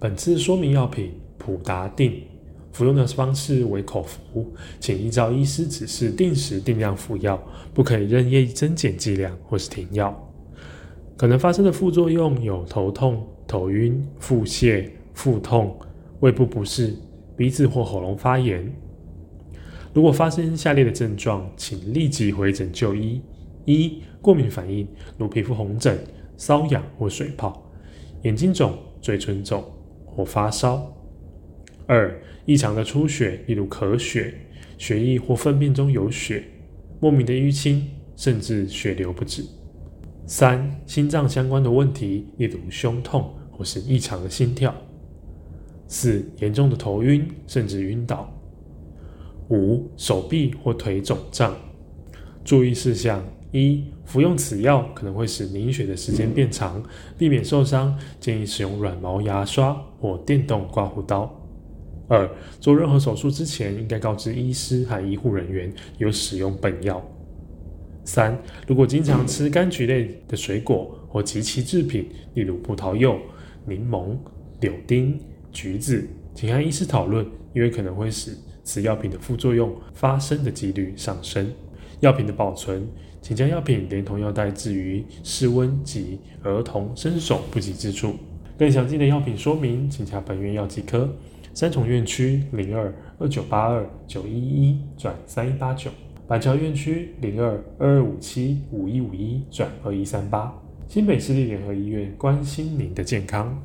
本次说明药品普达定，服用的方式为口服，请依照医师指示定时定量服药，不可以任意增减剂量或是停药。可能发生的副作用有头痛、头晕、腹泻、腹痛、胃部不适、鼻子或喉咙发炎。如果发生下列的症状，请立即回诊就医：一、过敏反应，如皮肤红疹、瘙痒或水泡；眼睛肿、嘴唇肿或发烧；二、异常的出血，例如咳血、血液或粪便中有血、莫名的淤青，甚至血流不止；三、心脏相关的问题，例如胸痛或是异常的心跳；四、严重的头晕，甚至晕倒。五、手臂或腿肿胀。注意事项：一、服用此药可能会使凝血的时间变长，避免受伤，建议使用软毛牙刷或电动刮胡刀。二、做任何手术之前，应该告知医师和医护人员有使用本药。三、如果经常吃柑橘类的水果或及其制品，例如葡萄柚、柠檬、柳丁、橘子，请和医师讨论，因为可能会使此药品的副作用发生的几率上升。药品的保存，请将药品连同药袋置于室温及儿童伸手不及之处。更详尽的药品说明，请洽本院药剂科。三重院区零二二九八二九一一转三一八九，板桥院区零二二二五七五一五一转二一三八。新北市立联合医院关心您的健康。